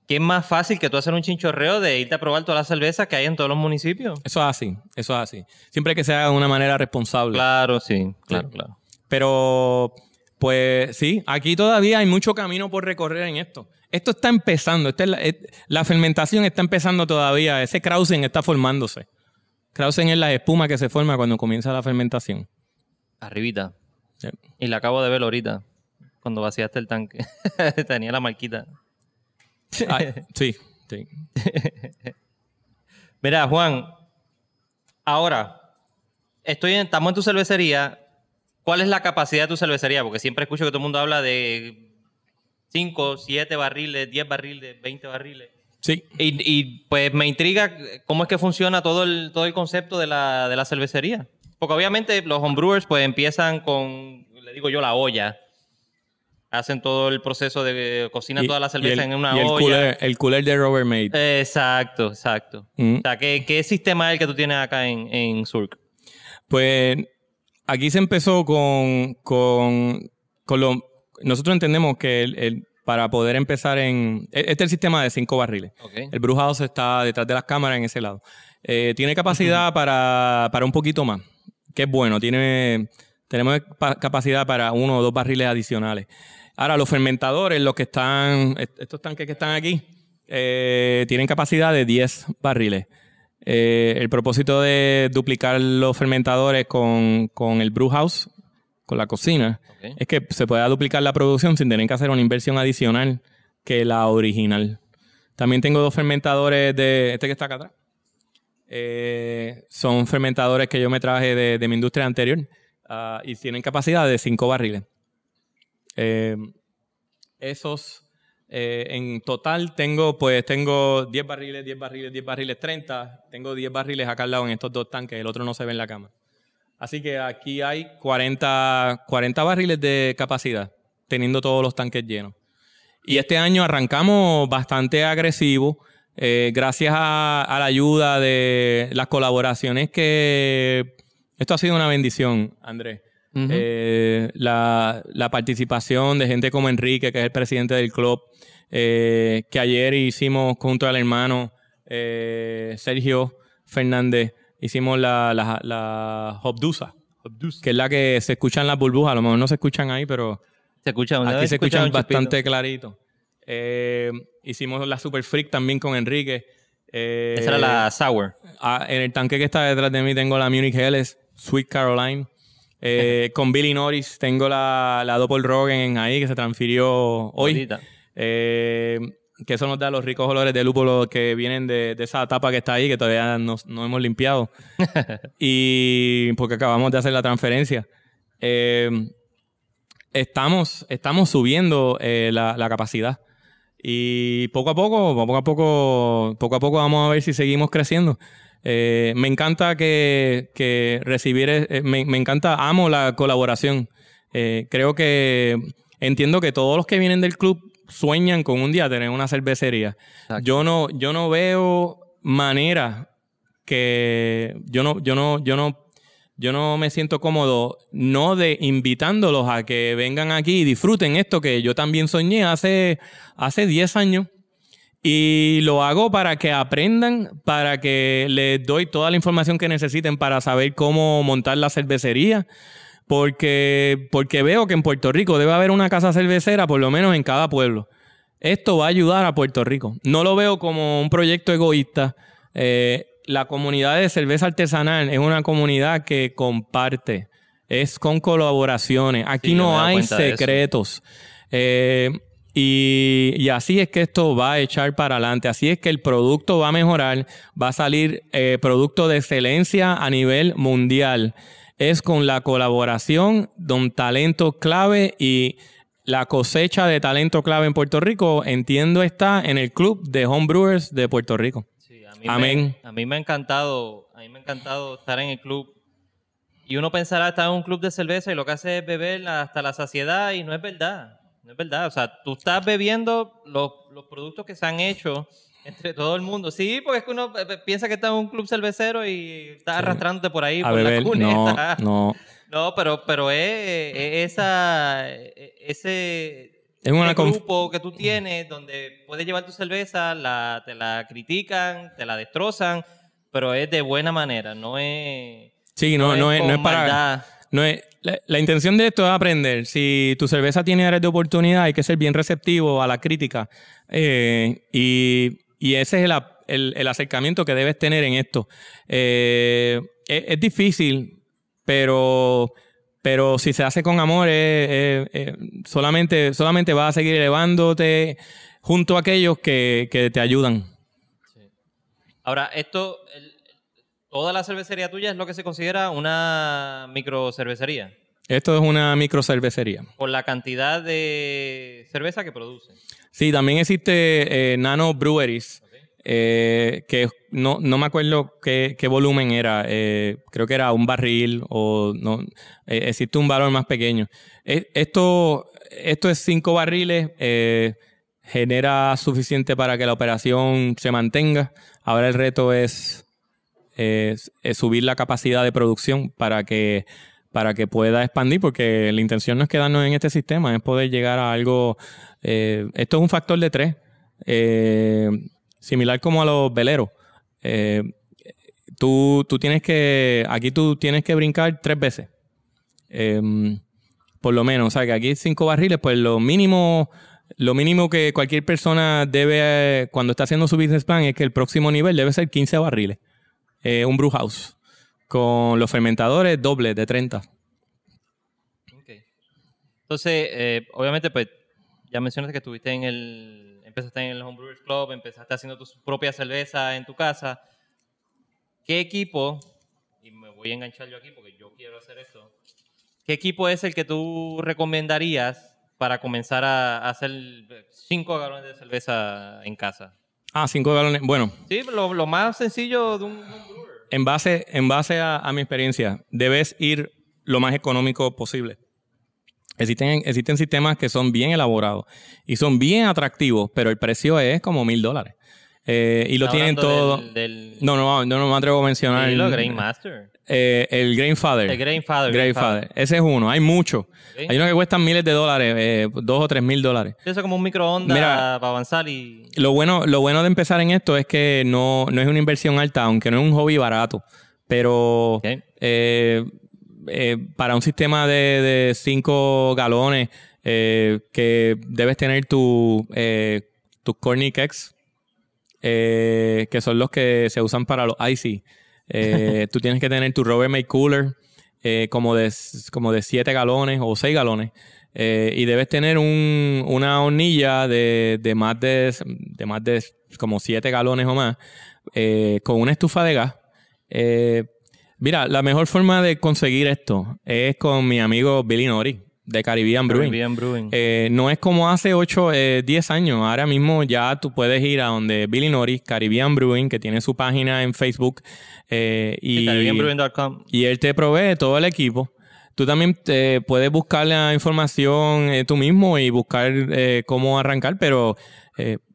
¿qué es más fácil que tú hacer un chinchorreo de irte a probar todas las cervezas que hay en todos los municipios? eso es así, eso es así. Siempre que se haga de una manera responsable. Claro, sí, claro, claro. Pero, pues sí, aquí todavía hay mucho camino por recorrer en esto. Esto está empezando, esta es la, es- la fermentación está empezando todavía, ese krausen está formándose. Krausen es la espuma que se forma cuando comienza la fermentación. Arribita. Sí. Y la acabo de ver ahorita, cuando vaciaste el tanque. Tenía la marquita. Ay, sí, sí. Mira, Juan, ahora, estoy en- estamos en tu cervecería. ¿Cuál es la capacidad de tu cervecería? Porque siempre escucho que todo el mundo habla de 5, 7 barriles, 10 barriles, 20 barriles. Sí, Y, y, pues me intriga cómo es que funciona todo el, todo el concepto de la, de la cervecería. Porque obviamente los homebrewers pues empiezan con, le digo yo, la olla. Hacen todo el proceso de cocinan Y- toda la cerveza el- en una y el olla. Cooler, el cooler de Robert Made. Exacto, exacto. Mm. O sea, ¿qué, qué sistema es el que tú tienes acá en, en Surk? Pues aquí se empezó con, con, con lo... Nosotros entendemos que el- el- para poder empezar en... Este es el sistema de cinco barriles. Ok. El Brew House está detrás de las cámaras en ese lado. Eh, tiene capacidad para, para un poquito más, que es bueno. Tiene, tenemos pa- capacidad para uno o dos barriles adicionales. Ahora, los fermentadores, los que están, est- estos tanques que están aquí, eh, tienen capacidad de 10 barriles. Eh, el propósito de duplicar los fermentadores con, con el brew house, con la cocina, es que se pueda duplicar la producción sin tener que hacer una inversión adicional que la original. También tengo dos fermentadores de este que está acá atrás. Eh, son fermentadores que yo me traje de, de mi industria anterior ah, y tienen capacidad de 5 barriles. Eh, esos, eh, en total tengo, pues tengo 10 barriles, 10 barriles, 10 barriles, 30. Tengo 10 barriles acá al lado en estos dos tanques, el otro no se ve en la cama. Así que aquí hay 40, 40 barriles de capacidad, teniendo todos los tanques llenos. Y este año arrancamos bastante agresivo, eh, gracias a, a la ayuda de las colaboraciones que... Esto ha sido una bendición, Andrés. Eh, la, la participación de gente como Enrique, que es el presidente del club, eh, que ayer hicimos junto al hermano eh, Sergio Fernández, hicimos la, la, la Hobdusa, que es la que se escuchan las burbujas, a lo mejor no se escuchan ahí, pero Se escucha, una aquí se escucha escuchan bastante clarito. Eh, hicimos la Super Freak también con Enrique. Eh, Esa era la Sour. Ah, en el tanque que está detrás de mí tengo la Munich Helles, Sweet Caroline. Eh, con Billy Norris tengo la, la Doppel Rogen ahí que se transfirió hoy. Eh, que eso nos da los ricos olores de lúpulo que vienen de, de esa tapa que está ahí, que todavía no, no hemos limpiado. y porque acabamos de hacer la transferencia. Eh, estamos, estamos subiendo la, la capacidad. Y poco a poco, poco a poco, poco a poco vamos a ver si seguimos creciendo. Eh, me encanta que, que recibir, eh, me, me encanta, amo la colaboración. Eh, creo que entiendo que todos los que vienen del club sueñan con un día tener una cervecería. Exacto. Yo no, yo no veo manera que yo no, yo no, yo no, yo no me siento cómodo no de invitándolos a que vengan aquí y disfruten esto que yo también soñé hace, hace 10 años. Y lo hago para que aprendan, para que les doy toda la información que necesiten para saber cómo montar la cervecería. Porque, porque veo que en Puerto Rico debe haber una casa cervecera, por lo menos en cada pueblo. Esto va a ayudar a Puerto Rico. No lo veo como un proyecto egoísta. Eh, la comunidad de cerveza artesanal es una comunidad que comparte, es con colaboraciones. Aquí Sí, no hay secretos. Eh, y, y así es que esto va a echar para adelante. Así es que el producto va a mejorar, va a salir eh, producto de excelencia a nivel mundial. Es con la colaboración de un talento clave y la cosecha de talento clave en Puerto Rico, entiendo, está en el club de homebrewers de Puerto Rico. Sí, a mí Amén. Me, a mí me ha encantado, a mí me ha encantado estar en el club. Y uno pensará estar en un club de cerveza y lo que hace es beber hasta la saciedad y no es verdad. No es verdad. O sea, tú estás bebiendo los, los productos que se han hecho entre todo el mundo. Sí, porque es que uno eh, piensa que está en un club cervecero y estás arrastrándote por ahí A por beber, la cuneta. no, no. No, pero, pero es, es esa, es- ese, Es una ese grupo que tú tienes donde puedes llevar tu cerveza, la, te la critican, te la destrozan, pero es de buena manera, no es... Sí, no, no, es, no es para... maldad. No es, la, intención de esto es aprender. Si tu cerveza tiene áreas de oportunidad, hay que ser bien receptivo a la crítica. Eh, y, ese es el, acercamiento que debes tener en esto. Eh, es, difícil, pero, pero si se hace con amor, solamente, solamente vas a seguir elevándote junto a aquellos que, que te ayudan. Ahora, esto, toda la cervecería tuya es lo que se considera una microcervecería, Esto es una microcervecería. por la cantidad de cerveza que produce. Sí, también existe eh, Nano Breweries, eh, que no, no me acuerdo qué, qué volumen era. eh, creo que era un barril o no. existe un valor más pequeño. Esto, esto es cinco barriles. genera suficiente para que la operación se mantenga. Ahora el reto es, es subir la capacidad de producción para que para que pueda expandir, porque la intención no es quedarnos en este sistema, es poder llegar a algo. eh, esto es un factor de tres, eh, similar como a los veleros. Eh, tú, tú tienes que, aquí tú tienes que brincar tres veces. Em, por lo menos, o sea, que aquí cinco barriles, pues lo mínimo, lo mínimo que cualquier persona debe, cuando está haciendo su business plan, es que el próximo nivel debe ser 15 barriles. Eh, un brew house. Con los fermentadores dobles de 30. Entonces, eh, obviamente, pues, ya mencionaste que estuviste en el, empezaste en el Homebrewers Club, empezaste haciendo tu propia cerveza en tu casa. ¿Qué equipo, y me voy a enganchar yo aquí porque yo quiero hacer esto, ¿qué equipo es el que tú recomendarías para comenzar a, hacer cinco galones de cerveza en casa? Ah, cinco galones, bueno. Sí, lo, más sencillo de un. En base, en base a, mi experiencia, debes ir lo más económico posible. Existen, existen sistemas que son bien elaborados y son bien atractivos, pero el precio es como mil dólares. Eh, y lo tienen todo. No, no, no, no me atrevo a mencionar. el, Grain Master. Eh, el Grain Father. El Grain Father. Ese es uno. Hay muchos. Hay unos que cuestan miles de dólares, eh, dos o tres mil dólares. Eso es como un microondas para avanzar y. Lo bueno, lo bueno de empezar en esto es que no, no es una inversión alta, aunque no es un hobby barato. Pero para un sistema de, cinco galones que debes tener tu, tus Cornic X eh, que son los que se usan para los icy. Eh, tú tienes que tener tu Robert May Cooler eh, como, de, como de 7 galones o 6 galones. y debes tener un, una hornilla de, de, más de, de más de como 7 galones o más con una estufa de gas. mira, la mejor forma de conseguir esto es con mi amigo Billy Nori de Caribbean Brewing. Eh, no es como hace 8, 10 eh, años. Ahora mismo ya tú puedes ir a donde Billy Norris, Caribbean Brewing, que tiene su página en Facebook. Eh, y, y él te provee todo el equipo. Tú también te puedes buscar la información tú mismo y buscar cómo arrancar, pero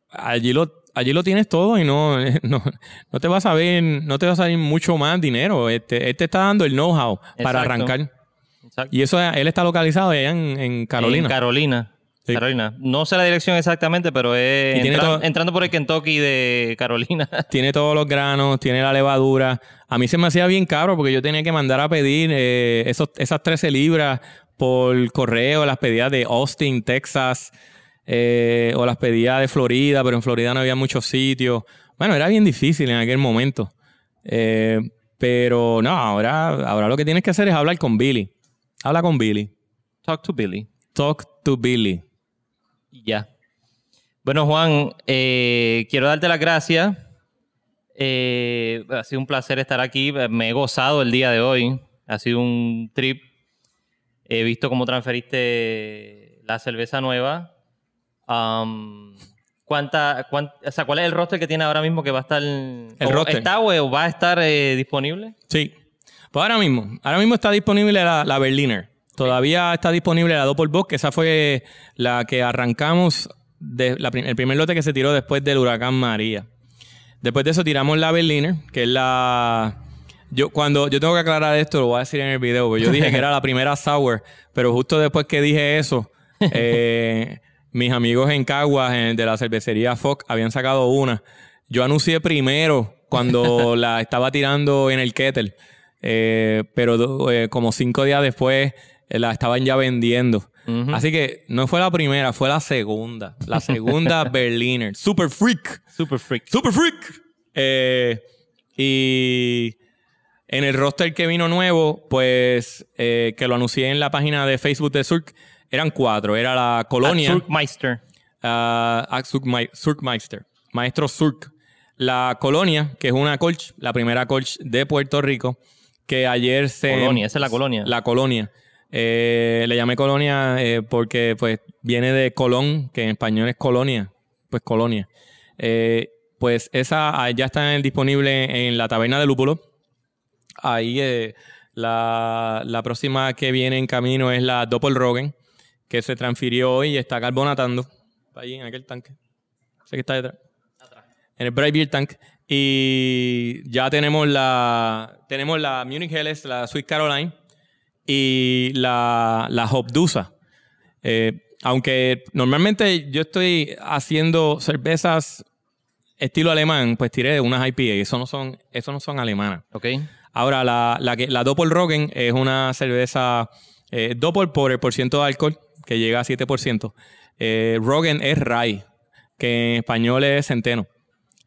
allí lo allí lo tienes todo y no, no, no, te vas a ver, no te vas a salir mucho más dinero. Este, él te está dando el know-how para arrancar. Y eso, él está localizado allá en, Carolina. En Carolina. Carolina. No sé la dirección exactamente, pero es entrando por el Kentucky de Carolina. Tiene todos los granos, tiene la levadura. A mí se me hacía bien caro porque yo tenía que mandar a pedir eh, esos, esas 13 libras por correo, las pedía de Austin, Texas, eh, o las pedía de Florida, pero en Florida no había muchos sitios. Bueno, era bien difícil en aquel momento. Eh, pero no, ahora, ahora lo que tienes que hacer es hablar con Billy. Habla con Billy. Talk to Billy. Talk to Billy. Ya. Bueno, Juan, eh, quiero darte las gracias. Eh, ha sido un placer estar aquí. Me he gozado el día de hoy. Ha sido un trip. He visto cómo transferiste la cerveza nueva. ¿cuánta, ¿Cuál es el roster que tiene ahora mismo que va a estar... El roster. ¿Está o va a estar eh, disponible? Sí. Pues ahora mismo, ahora mismo está disponible la, Berliner. Todavía está disponible la Doppelbock, que esa fue la que arrancamos, de, el primer lote que se tiró después del huracán María. Después de eso tiramos la Berliner, que es la... Yo cuando yo tengo que aclarar esto, lo voy a decir en el video, porque yo dije que era la primera sour, pero justo después que dije eso, eh, mis amigos en Caguas, de la cervecería Fox, habían sacado una. Yo anuncié primero cuando la estaba tirando en el kettle. Eh, pero eh, como cinco días después eh, la estaban ya vendiendo. Así que no fue la primera, fue la segunda. La segunda Berliner. Super Freak. Super Freak. Super Freak. y en el roster que vino nuevo, pues que lo anuncié en la página de Facebook de Surk, eran cuatro. Era la colonia. Surkmeister. Uh, Surkmeister. Maestro Surk. La colonia, que es una colch, la primera colch de Puerto Rico que ayer se... Colonia, esa es la colonia. La colonia. Eh, le llamé colonia eh, porque pues viene de Colón, que en español es colonia, pues colonia. Eh, pues esa ah, ya está disponible en la taberna de lúpulo. Ahí la, la, próxima que viene en camino es la Doppelrogen, que se transfirió hoy y está carbonatando. Ahí en aquel tanque. Sé que está detrás. Atrás. En el Bright Beer Tank. Y ya tenemos la, tenemos la Munich Helles, la Sweet Caroline y la, la Hopdusa. Eh, aunque normalmente yo estoy haciendo cervezas estilo alemán, pues tiré unas IPA. Eso no son, eso no son alemanas. Ok. Ahora, la, la, que, la Doppelrogen es una cerveza eh, Doppel por el porciento de alcohol, que llega a 7%. Eh, Rogen es rye, que en español es centeno.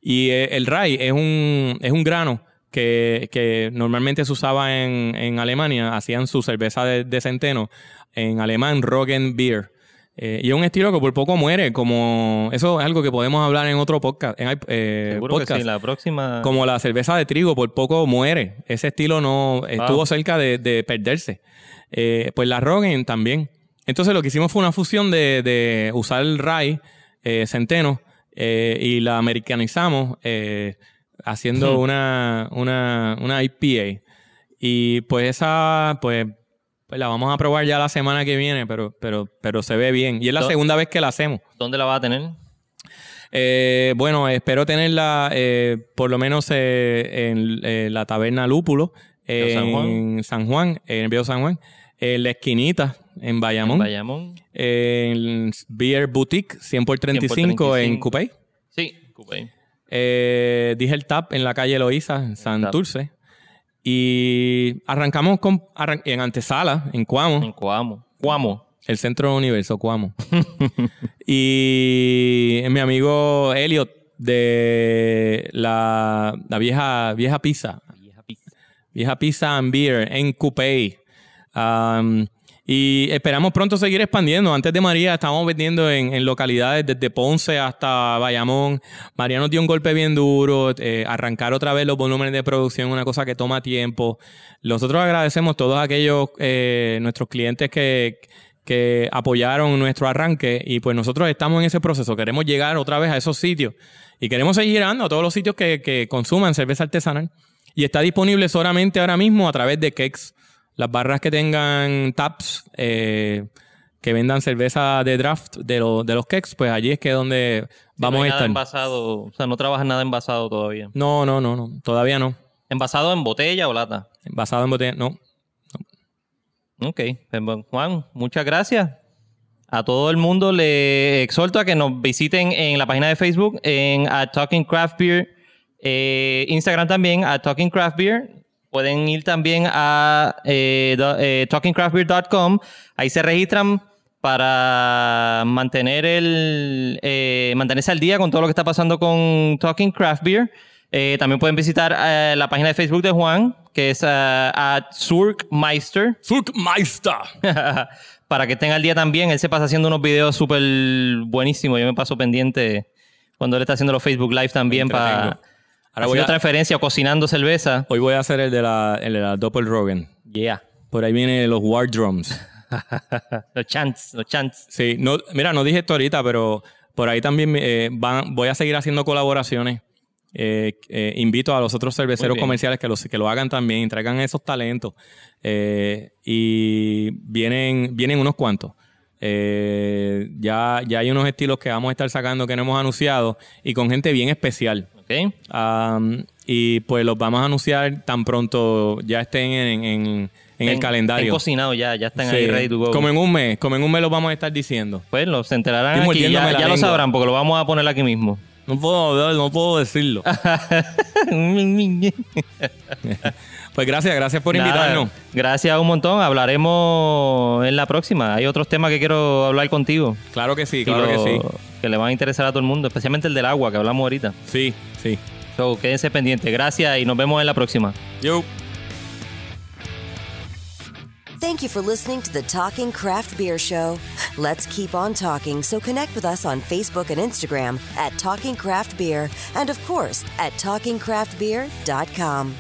Y eh, el rye es un, es un grano que, que normalmente se usaba en, en Alemania. Hacían su cerveza de, de centeno. En alemán, Rogen Beer. Eh, y es un estilo que por poco muere, como eso es algo que podemos hablar en otro podcast. En, eh, Seguro que podcast. sí, la próxima. Como la cerveza de trigo, por poco muere. Ese estilo no estuvo cerca de, de perderse. Eh, pues la Rogen también. Entonces lo que hicimos fue una fusión de, de usar el rye, eh, centeno, eh, y la americanizamos eh, haciendo una, una, una IPA. Y pues esa, pues, pues la vamos a probar ya la semana que viene, pero, pero, pero se ve bien. Y es la segunda vez que la hacemos. ¿Dónde la vas a tener? Eh, bueno, espero tenerla por lo menos en la taberna Lúpulo, Viejo San Juan. en San Juan, en Viejo San Juan, en la esquinita, en Bayamón, Bayamón. en Beer Boutique, 100 por 35 en 35. Coupé. Sí, Coupé. Eh, dije el tap en la calle Loíza, en Tap. Santurce. Y arrancamos con, arran- en antesala, en Cuamo. En Coamo. Coamo. El centro universo, Cuamo. y mi amigo Elliot de la, la vieja, vieja pizza. Vieja Pizza and Beer en Coupé. Um, y esperamos pronto seguir expandiendo. Antes de María estábamos vendiendo en, localidades desde Ponce hasta Bayamón. María nos dio un golpe bien duro. eh, arrancar otra vez los volúmenes de producción una cosa que toma tiempo. Nosotros agradecemos a todos aquellos eh, nuestros clientes que, que apoyaron nuestro arranque y pues nosotros estamos en ese proceso. Queremos llegar otra vez a esos sitios y queremos seguir llegando a todos los sitios que, que consuman cerveza artesanal. Y está disponible solamente ahora mismo a través de Kex. Las barras que tengan taps, eh, que vendan cerveza de draft de, lo- de los Kex, pues allí es que es donde vamos no a nada estar. envasado. O sea, no trabajas nada envasado todavía. No, no, no, no. Todavía no. ¿Envasado en botella o lata? Basado en botella, no. Ok. Pues, Juan, muchas gracias. A todo el mundo le exhorto a que nos visiten en la página de Facebook, en at Talking Craft Beer, eh, Instagram también, a Talking Craft Beer. Pueden ir también a eh, eh, talkingcraftbeer.com. Ahí se registran para mantener el eh, mantenerse al día con todo lo que está pasando con Talking Craft Beer. También pueden visitar la página de Facebook de Juan, que es at Surkmeister. Surkmeister. para que estén al día también. Él se pasa haciendo unos videos súper buenísimos. Yo me paso pendiente cuando él está haciendo los Facebook Live también para Ahora voy a- transferencia cocinando cerveza. Hoy voy a hacer el de la, el de la Doppelrogen. Yeah. Por ahí vienen los War Drums. los chants, los chants. Sí, no, mira, no dije esto ahorita, pero por ahí también eh, van, voy a seguir haciendo colaboraciones. Eh, eh, invito a los otros cerveceros comerciales que, los, que lo hagan también traigan esos talentos. Eh, y vienen, vienen unos cuantos. Ya, ya hay unos estilos que vamos a estar sacando que no hemos anunciado y con gente bien especial. Um, y pues los vamos a anunciar tan pronto ya estén en, en- en el calendario. estén cocinados ya, ya están Sí. ahí ready to go. Como en un mes, como en un mes los vamos a estar diciendo. Pues los se enterarán Estoy aquí. Ya, ya lo sabrán porque lo vamos a poner aquí mismo. No puedo, no puedo decirlo. pues gracias, gracias por Nada, invitarnos. Gracias un montón. Hablaremos en la próxima. Hay otros temas que quiero hablar contigo. Claro que sí, claro que lo- sí. que le van a interesar a todo el mundo, especialmente el del agua que hablamos ahorita. Sí, sí. So, quédense pendientes. Gracias y nos vemos en la próxima. Yo. Thank you for listening to the Talking Craft Beer Show. Let's keep on talking, so connect with us on Facebook and Instagram at Talking Craft Beer and, of course, at TalkingCraftBeer.com.